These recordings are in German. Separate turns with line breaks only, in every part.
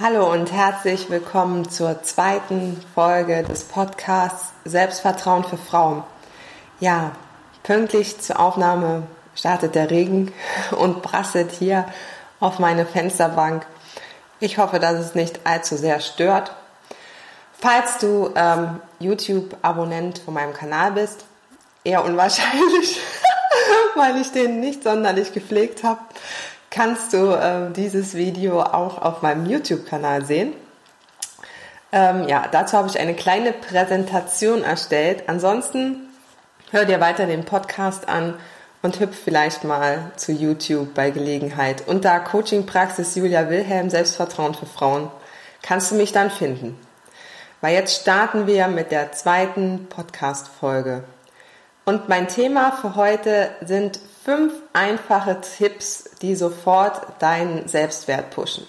Hallo und herzlich willkommen zur zweiten Folge des Podcasts Selbstvertrauen für Frauen. Ja, pünktlich zur Aufnahme startet der Regen und prasselt hier auf meine Fensterbank. Ich hoffe, dass es nicht allzu sehr stört. Falls du ähm, YouTube-Abonnent von meinem Kanal bist, eher unwahrscheinlich, weil ich den nicht sonderlich gepflegt habe, kannst du äh, dieses Video auch auf meinem YouTube-Kanal sehen. Ähm, ja, dazu habe ich eine kleine Präsentation erstellt. Ansonsten hör dir weiter den Podcast an und hüpf vielleicht mal zu YouTube bei Gelegenheit. Unter Coaching Praxis Julia Wilhelm Selbstvertrauen für Frauen kannst du mich dann finden. Weil jetzt starten wir mit der zweiten Podcast-Folge. Und mein Thema für heute sind fünf einfache Tipps, die sofort deinen Selbstwert pushen.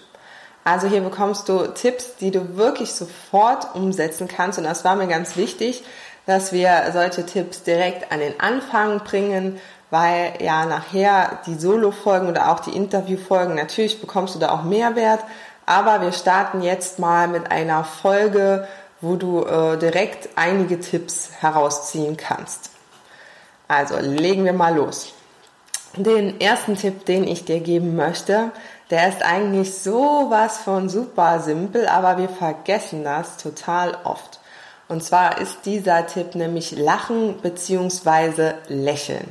Also hier bekommst du Tipps, die du wirklich sofort umsetzen kannst. Und das war mir ganz wichtig, dass wir solche Tipps direkt an den Anfang bringen, weil ja nachher die Solo-Folgen oder auch die Interview-Folgen, natürlich bekommst du da auch Mehrwert. Aber wir starten jetzt mal mit einer Folge, wo du äh, direkt einige Tipps herausziehen kannst. Also legen wir mal los. Den ersten Tipp, den ich dir geben möchte, der ist eigentlich sowas von super simpel, aber wir vergessen das total oft. Und zwar ist dieser Tipp nämlich Lachen bzw. Lächeln.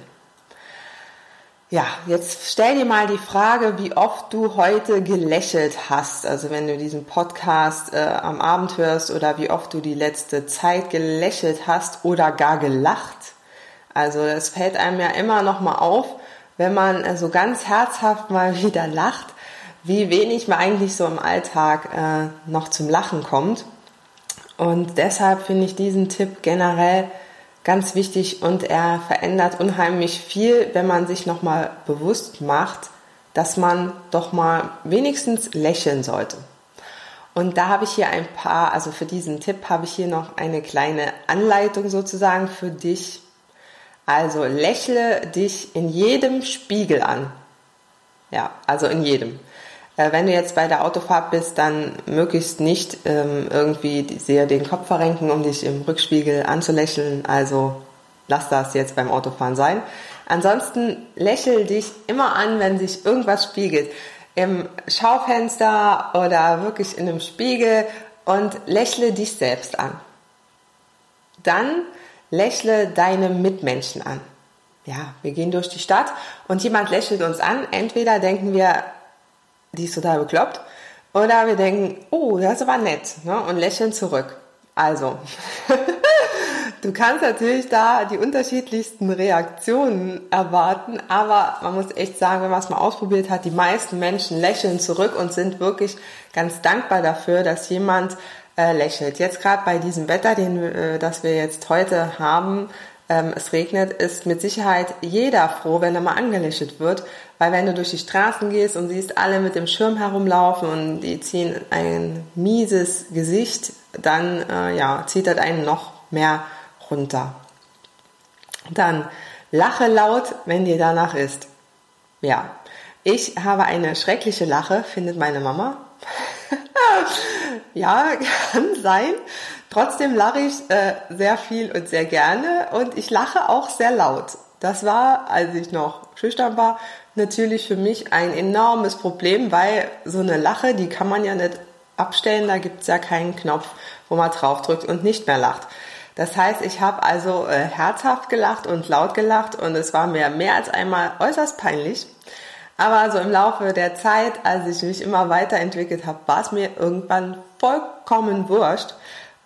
Ja, jetzt stell dir mal die Frage, wie oft du heute gelächelt hast. Also wenn du diesen Podcast äh, am Abend hörst oder wie oft du die letzte Zeit gelächelt hast oder gar gelacht. Also es fällt einem ja immer noch mal auf, wenn man so ganz herzhaft mal wieder lacht, wie wenig man eigentlich so im Alltag äh, noch zum Lachen kommt. Und deshalb finde ich diesen Tipp generell ganz wichtig und er verändert unheimlich viel, wenn man sich nochmal bewusst macht, dass man doch mal wenigstens lächeln sollte. Und da habe ich hier ein paar, also für diesen Tipp habe ich hier noch eine kleine Anleitung sozusagen für dich, also lächle dich in jedem Spiegel an. Ja, also in jedem. Äh, wenn du jetzt bei der Autofahrt bist, dann möglichst nicht ähm, irgendwie sehr den Kopf verrenken, um dich im Rückspiegel anzulächeln. Also lass das jetzt beim Autofahren sein. Ansonsten lächel dich immer an, wenn sich irgendwas spiegelt. Im Schaufenster oder wirklich in einem Spiegel und lächle dich selbst an. Dann lächle deine Mitmenschen an. Ja, wir gehen durch die Stadt und jemand lächelt uns an. Entweder denken wir, die ist total bekloppt, oder wir denken, oh, das aber nett, ne? und lächeln zurück. Also, du kannst natürlich da die unterschiedlichsten Reaktionen erwarten, aber man muss echt sagen, wenn man es mal ausprobiert hat, die meisten Menschen lächeln zurück und sind wirklich ganz dankbar dafür, dass jemand äh, lächelt. Jetzt gerade bei diesem Wetter, den, äh, das wir jetzt heute haben, ähm, es regnet, ist mit Sicherheit jeder froh, wenn er mal angelächelt wird, weil wenn du durch die Straßen gehst und siehst alle mit dem Schirm herumlaufen und die ziehen ein mieses Gesicht, dann äh, ja, zieht das einen noch mehr runter. Dann lache laut, wenn dir danach ist. Ja, ich habe eine schreckliche Lache, findet meine Mama. ja, kann sein. Trotzdem lache ich äh, sehr viel und sehr gerne und ich lache auch sehr laut. Das war, als ich noch schüchtern war, natürlich für mich ein enormes Problem, weil so eine Lache, die kann man ja nicht abstellen, da gibt's ja keinen Knopf, wo man draufdrückt und nicht mehr lacht. Das heißt, ich habe also äh, herzhaft gelacht und laut gelacht und es war mir mehr als einmal äußerst peinlich. Aber so im Laufe der Zeit, als ich mich immer weiterentwickelt habe, war es mir irgendwann vollkommen wurscht.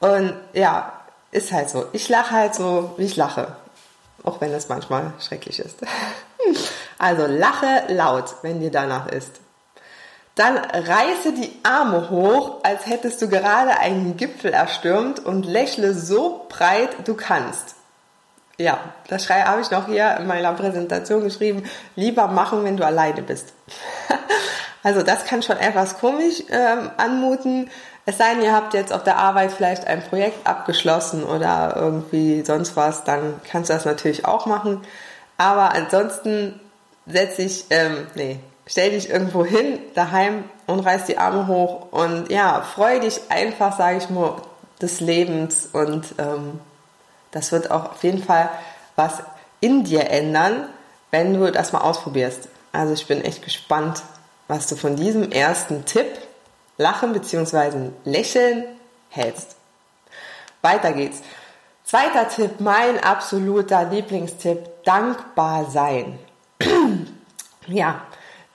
Und ja, ist halt so. Ich lache halt so, wie ich lache. Auch wenn es manchmal schrecklich ist. Also lache laut, wenn dir danach ist. Dann reiße die Arme hoch, als hättest du gerade einen Gipfel erstürmt und lächle so breit du kannst. Ja, das habe ich noch hier in meiner Präsentation geschrieben. Lieber machen, wenn du alleine bist. also das kann schon etwas komisch ähm, anmuten. Es sei denn, ihr habt jetzt auf der Arbeit vielleicht ein Projekt abgeschlossen oder irgendwie sonst was, dann kannst du das natürlich auch machen. Aber ansonsten setz dich, ähm, nee, stell dich irgendwo hin, daheim und reiß die Arme hoch und ja, freu dich einfach, sage ich mal, des Lebens und ähm, das wird auch auf jeden Fall was in dir ändern, wenn du das mal ausprobierst. Also ich bin echt gespannt, was du von diesem ersten Tipp, Lachen bzw. Lächeln, hältst. Weiter geht's. Zweiter Tipp, mein absoluter Lieblingstipp, dankbar sein. ja,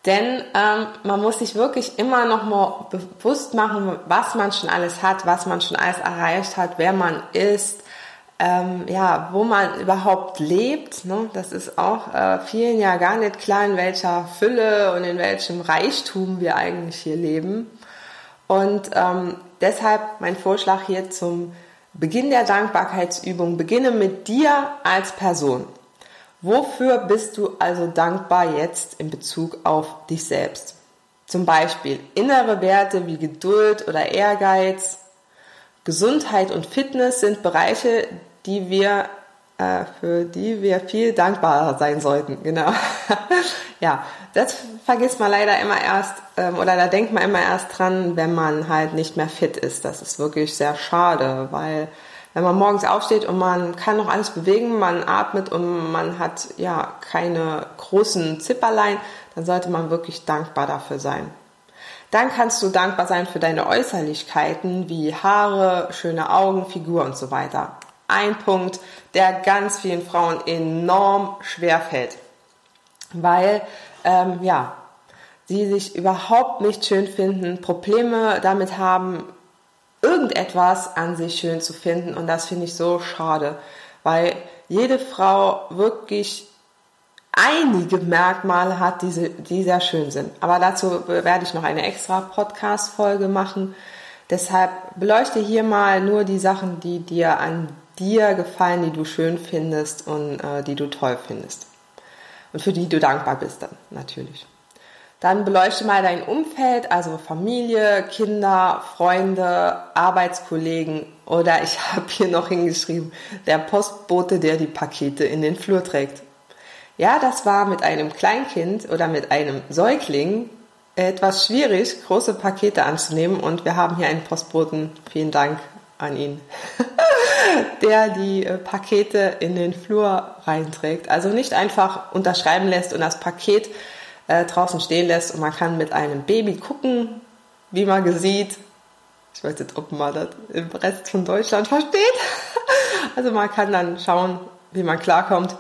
denn ähm, man muss sich wirklich immer noch mal bewusst machen, was man schon alles hat, was man schon alles erreicht hat, wer man ist, ähm, ja, wo man überhaupt lebt. Ne? Das ist auch äh, vielen ja gar nicht klar, in welcher Fülle und in welchem Reichtum wir eigentlich hier leben. Und ähm, deshalb mein Vorschlag hier zum Beginn der Dankbarkeitsübung. Beginne mit dir als Person. Wofür bist du also dankbar jetzt in Bezug auf dich selbst? Zum Beispiel innere Werte wie Geduld oder Ehrgeiz, Gesundheit und Fitness sind Bereiche, die wir, äh, für die wir viel dankbarer sein sollten. Genau. ja, das vergisst man leider immer erst, ähm, oder da denkt man immer erst dran, wenn man halt nicht mehr fit ist. Das ist wirklich sehr schade, weil wenn man morgens aufsteht und man kann noch alles bewegen, man atmet und man hat ja keine großen Zipperlein, dann sollte man wirklich dankbar dafür sein. Dann kannst du dankbar sein für deine Äußerlichkeiten wie Haare, schöne Augen, Figur und so weiter ein Punkt, der ganz vielen Frauen enorm schwer fällt, weil ähm, ja sie sich überhaupt nicht schön finden, Probleme damit haben, irgendetwas an sich schön zu finden und das finde ich so schade, weil jede Frau wirklich einige Merkmale hat, die, die sehr schön sind. Aber dazu werde ich noch eine extra Podcast-Folge machen. Deshalb beleuchte hier mal nur die Sachen, die dir an dir gefallen, die du schön findest und äh, die du toll findest. Und für die du dankbar bist dann natürlich. Dann beleuchte mal dein Umfeld, also Familie, Kinder, Freunde, Arbeitskollegen oder ich habe hier noch hingeschrieben, der Postbote, der die Pakete in den Flur trägt. Ja, das war mit einem Kleinkind oder mit einem Säugling etwas schwierig, große Pakete anzunehmen und wir haben hier einen Postboten. Vielen Dank an ihn. der die äh, Pakete in den Flur reinträgt. Also nicht einfach unterschreiben lässt und das Paket äh, draußen stehen lässt und man kann mit einem Baby gucken, wie man sieht. Ich weiß nicht, ob man das im Rest von Deutschland versteht. Also man kann dann schauen, wie man klarkommt.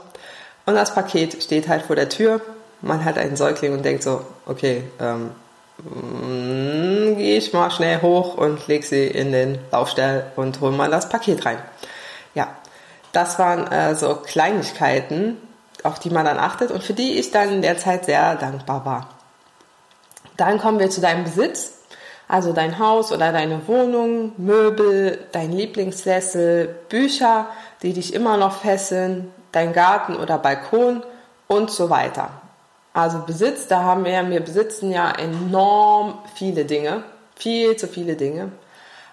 Und das Paket steht halt vor der Tür. Man hat einen Säugling und denkt so, okay, ähm, gehe ich mal schnell hoch und lege sie in den Laufstall und hole mal das Paket rein. Ja, das waren äh, so Kleinigkeiten, auf die man dann achtet und für die ich dann in der Zeit sehr dankbar war. Dann kommen wir zu deinem Besitz, also dein Haus oder deine Wohnung, Möbel, dein Lieblingssessel, Bücher, die dich immer noch fesseln, dein Garten oder Balkon und so weiter. Also Besitz, da haben wir, wir besitzen ja enorm viele Dinge, viel zu viele Dinge.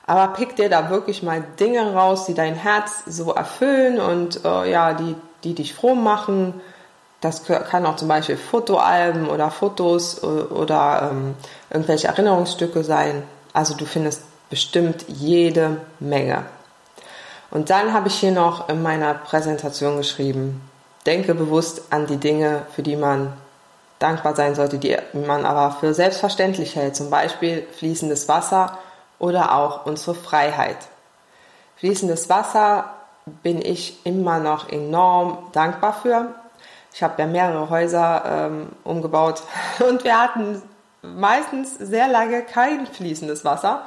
Aber pick dir da wirklich mal Dinge raus, die dein Herz so erfüllen und äh, ja, die, die dich froh machen. Das kann auch zum Beispiel Fotoalben oder Fotos oder ähm, irgendwelche Erinnerungsstücke sein. Also du findest bestimmt jede Menge. Und dann habe ich hier noch in meiner Präsentation geschrieben, denke bewusst an die Dinge, für die man dankbar sein sollte, die man aber für selbstverständlich hält. Zum Beispiel fließendes Wasser oder auch unsere Freiheit. Fließendes Wasser bin ich immer noch enorm dankbar für. Ich habe ja mehrere Häuser ähm, umgebaut und wir hatten meistens sehr lange kein fließendes Wasser,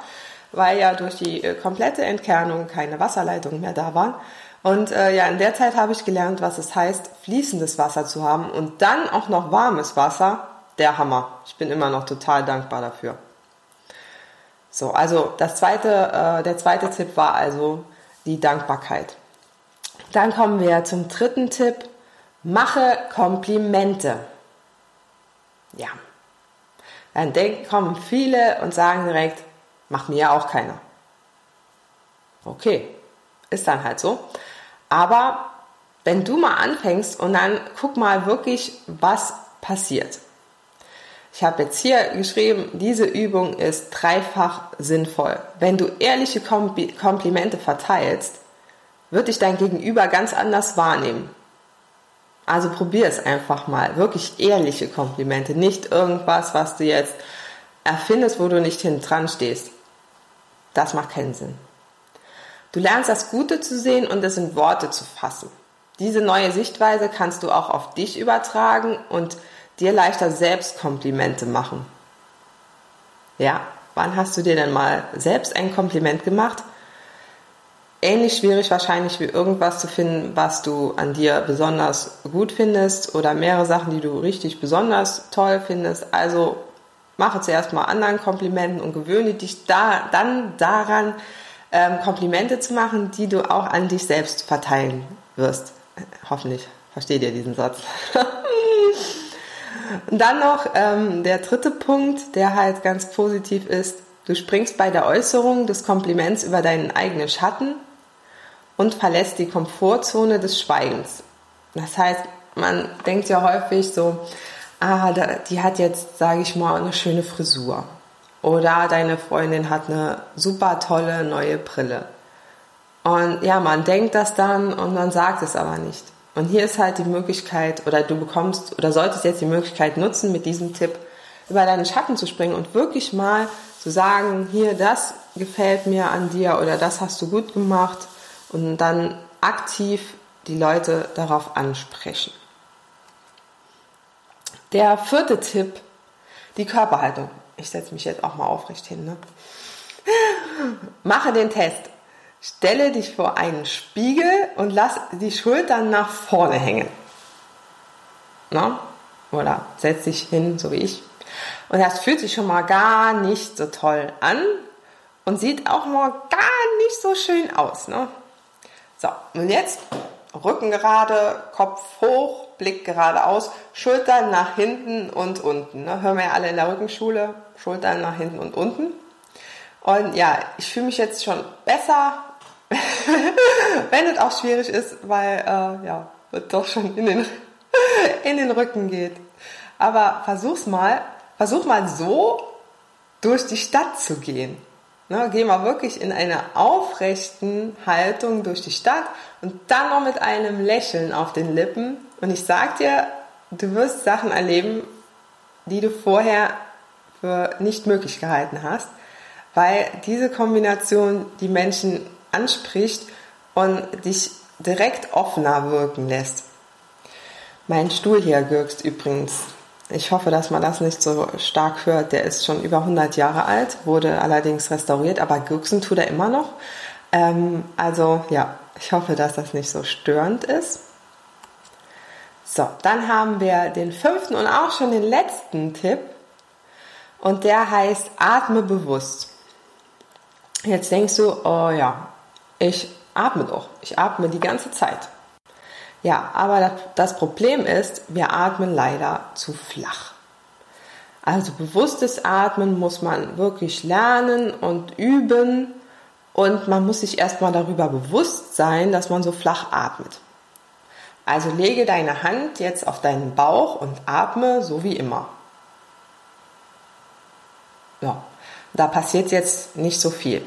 weil ja durch die äh, komplette Entkernung keine Wasserleitungen mehr da waren. Und äh, ja, in der Zeit habe ich gelernt, was es heißt, fließendes Wasser zu haben und dann auch noch warmes Wasser der Hammer. Ich bin immer noch total dankbar dafür. So, also das zweite, äh, der zweite Tipp war also die Dankbarkeit. Dann kommen wir zum dritten Tipp. Mache Komplimente. Ja. Dann denken, kommen viele und sagen direkt, macht mir ja auch keiner. Okay, ist dann halt so. Aber wenn du mal anfängst und dann guck mal wirklich, was passiert. Ich habe jetzt hier geschrieben, diese Übung ist dreifach sinnvoll. Wenn du ehrliche Komplimente verteilst, wird dich dein Gegenüber ganz anders wahrnehmen. Also probier es einfach mal. Wirklich ehrliche Komplimente, nicht irgendwas, was du jetzt erfindest, wo du nicht hinten dran stehst. Das macht keinen Sinn. Du lernst das Gute zu sehen und es in Worte zu fassen. Diese neue Sichtweise kannst du auch auf dich übertragen und dir leichter selbst Komplimente machen. Ja, wann hast du dir denn mal selbst ein Kompliment gemacht? Ähnlich schwierig wahrscheinlich wie irgendwas zu finden, was du an dir besonders gut findest oder mehrere Sachen, die du richtig besonders toll findest. Also mache zuerst mal anderen Komplimenten und gewöhne dich da, dann daran, ähm, Komplimente zu machen, die du auch an dich selbst verteilen wirst. Hoffentlich versteht ihr diesen Satz. Und dann noch ähm, der dritte Punkt, der halt ganz positiv ist. Du springst bei der Äußerung des Kompliments über deinen eigenen Schatten und verlässt die Komfortzone des Schweigens. Das heißt, man denkt ja häufig so, ah, die hat jetzt, sage ich mal, eine schöne Frisur. Oder deine Freundin hat eine super tolle neue Brille. Und ja, man denkt das dann und man sagt es aber nicht. Und hier ist halt die Möglichkeit, oder du bekommst, oder solltest jetzt die Möglichkeit nutzen, mit diesem Tipp über deinen Schatten zu springen und wirklich mal zu sagen, hier, das gefällt mir an dir oder das hast du gut gemacht und dann aktiv die Leute darauf ansprechen. Der vierte Tipp, die Körperhaltung. Ich setze mich jetzt auch mal aufrecht hin. Ne? Mache den Test. Stelle dich vor einen Spiegel und lass die Schultern nach vorne hängen. Na? Oder setz dich hin, so wie ich. Und das fühlt sich schon mal gar nicht so toll an und sieht auch mal gar nicht so schön aus. Ne? So, und jetzt Rücken gerade, Kopf hoch, Blick geradeaus, Schultern nach hinten und unten. Ne? Hören wir ja alle in der Rückenschule, Schultern nach hinten und unten. Und ja, ich fühle mich jetzt schon besser, wenn es auch schwierig ist, weil äh, ja, es doch schon in den, in den Rücken geht. Aber versuch's mal, versuch mal so durch die Stadt zu gehen. Ne, geh mal wirklich in einer aufrechten Haltung durch die Stadt und dann noch mit einem Lächeln auf den Lippen. Und ich sag dir, du wirst Sachen erleben, die du vorher für nicht möglich gehalten hast, weil diese Kombination die Menschen anspricht und dich direkt offener wirken lässt. Mein Stuhl hier gürkst übrigens. Ich hoffe, dass man das nicht so stark hört. Der ist schon über 100 Jahre alt, wurde allerdings restauriert, aber gürksen tut er immer noch. Ähm, also ja, ich hoffe, dass das nicht so störend ist. So, dann haben wir den fünften und auch schon den letzten Tipp. Und der heißt, atme bewusst. Jetzt denkst du, oh ja, ich atme doch. Ich atme die ganze Zeit. Ja, aber das Problem ist, wir atmen leider zu flach. Also bewusstes Atmen muss man wirklich lernen und üben und man muss sich erstmal darüber bewusst sein, dass man so flach atmet. Also lege deine Hand jetzt auf deinen Bauch und atme so wie immer. Ja, da passiert jetzt nicht so viel.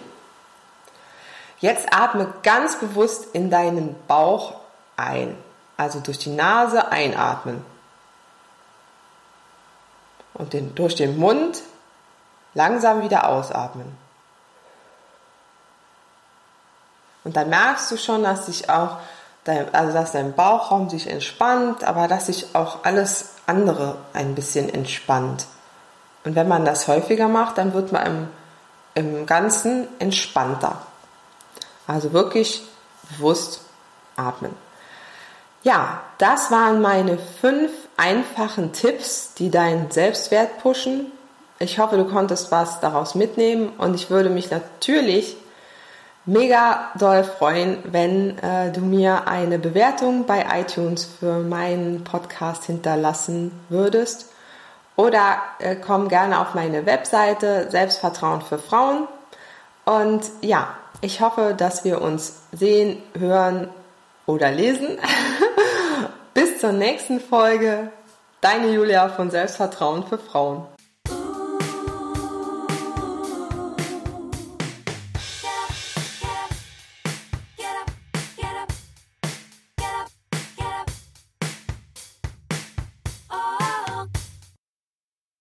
Jetzt atme ganz bewusst in deinen Bauch ein. Also durch die Nase einatmen. Und den, durch den Mund langsam wieder ausatmen. Und dann merkst du schon, dass sich auch dein, also dass dein Bauchraum sich entspannt, aber dass sich auch alles andere ein bisschen entspannt. Und wenn man das häufiger macht, dann wird man im, im Ganzen entspannter. Also wirklich bewusst atmen. Ja, das waren meine fünf einfachen Tipps, die deinen Selbstwert pushen. Ich hoffe, du konntest was daraus mitnehmen und ich würde mich natürlich mega doll freuen, wenn äh, du mir eine Bewertung bei iTunes für meinen Podcast hinterlassen würdest. Oder äh, komm gerne auf meine Webseite Selbstvertrauen für Frauen. Und ja, ich hoffe, dass wir uns sehen, hören oder lesen. Bis zur nächsten Folge. Deine Julia von Selbstvertrauen für Frauen.